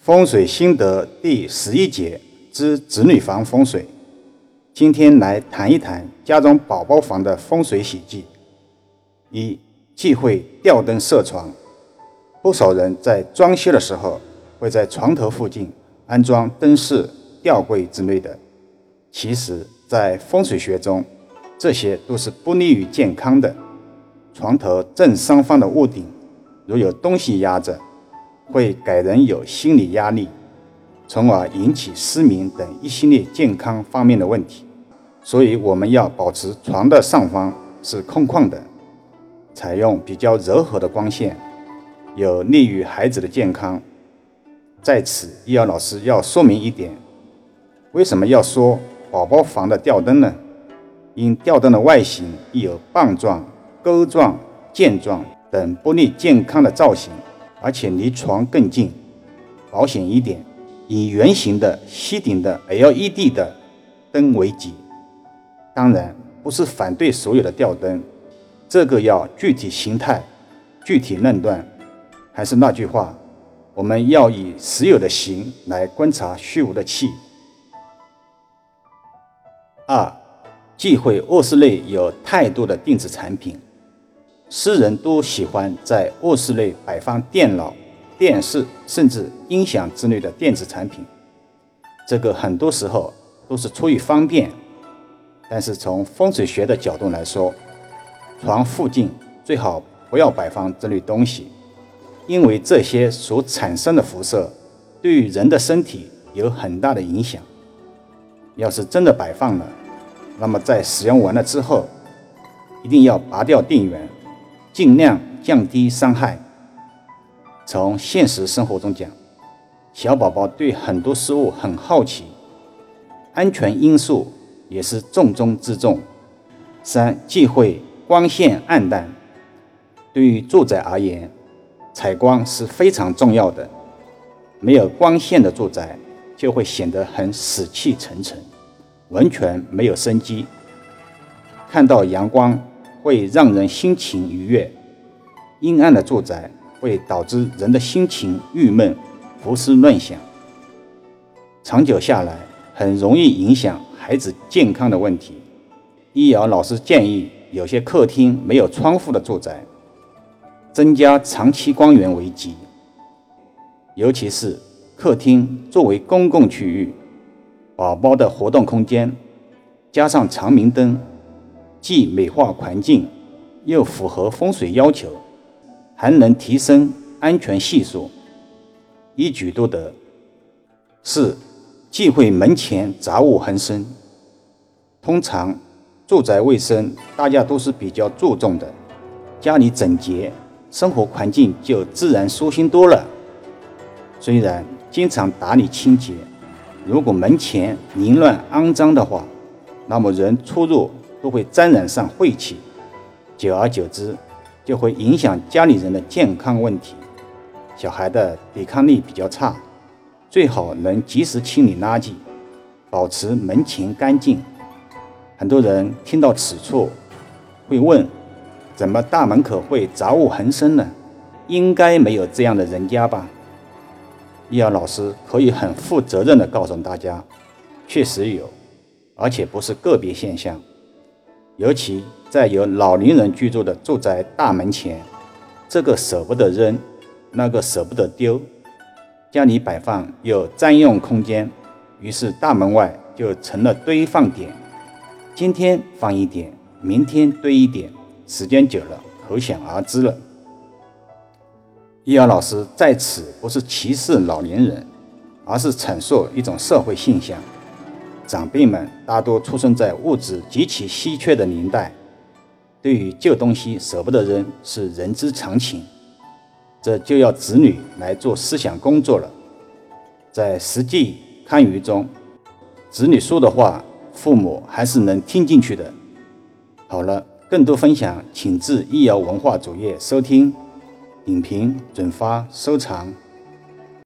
风水心得第十一节之子女房风水。今天来谈一谈家中宝宝房的风水喜忌。一、忌讳吊灯设床。不少人在装修的时候会在床头附近安装灯饰、吊柜之类的。其实，在风水学中，这些都是不利于健康的。床头正上方的屋顶如有东西压着，会给人有心理压力，从而引起失眠等一系列健康方面的问题。所以，我们要保持床的上方是空旷的，采用比较柔和的光线，有利于孩子的健康。在此，易遥老师要说明一点：为什么要说宝宝房的吊灯呢？因吊灯的外形亦有棒状、钩状、剑状等不利健康的造型。而且离床更近，保险一点，以圆形的吸顶的 LED 的灯为吉。当然，不是反对所有的吊灯，这个要具体形态具体论断。还是那句话，我们要以实有的形来观察虚无的气。二，忌讳卧室内有太多的电子产品。诗人都喜欢在卧室内摆放电脑、电视，甚至音响之类的电子产品。这个很多时候都是出于方便，但是从风水学的角度来说，床附近最好不要摆放这类东西，因为这些所产生的辐射对于人的身体有很大的影响。要是真的摆放了，那么在使用完了之后，一定要拔掉电源。尽量降低伤害。从现实生活中讲，小宝宝对很多事物很好奇，安全因素也是重中之重。三、忌讳光线暗淡。对于住宅而言，采光是非常重要的。没有光线的住宅就会显得很死气沉沉，完全没有生机。看到阳光。会让人心情愉悦，阴暗的住宅会导致人的心情郁闷、胡思乱想，长久下来很容易影响孩子健康的问题。易遥老师建议，有些客厅没有窗户的住宅，增加长期光源为吉。尤其是客厅作为公共区域，宝宝的活动空间，加上长明灯。既美化环境，又符合风水要求，还能提升安全系数，一举多得。四，忌讳门前杂物横生。通常住宅卫生大家都是比较注重的，家里整洁，生活环境就自然舒心多了。虽然经常打理清洁，如果门前凌乱肮脏的话，那么人出入。都会沾染上晦气，久而久之，就会影响家里人的健康问题。小孩的抵抗力比较差，最好能及时清理垃圾，保持门前干净。很多人听到此处，会问：怎么大门口会杂物横生呢？应该没有这样的人家吧？易遥老师可以很负责任地告诉大家，确实有，而且不是个别现象。尤其在有老年人居住的住宅大门前，这个舍不得扔，那个舍不得丢，家里摆放又占用空间，于是大门外就成了堆放点。今天放一点，明天堆一点，时间久了，可想而知了。易遥老师在此不是歧视老年人，而是阐述一种社会现象。长辈们大多出生在物质极其稀缺的年代，对于旧东西舍不得扔是人之常情。这就要子女来做思想工作了。在实际看舆中，子女说的话，父母还是能听进去的。好了，更多分享，请至易瑶文化主页收听、点评、转发、收藏。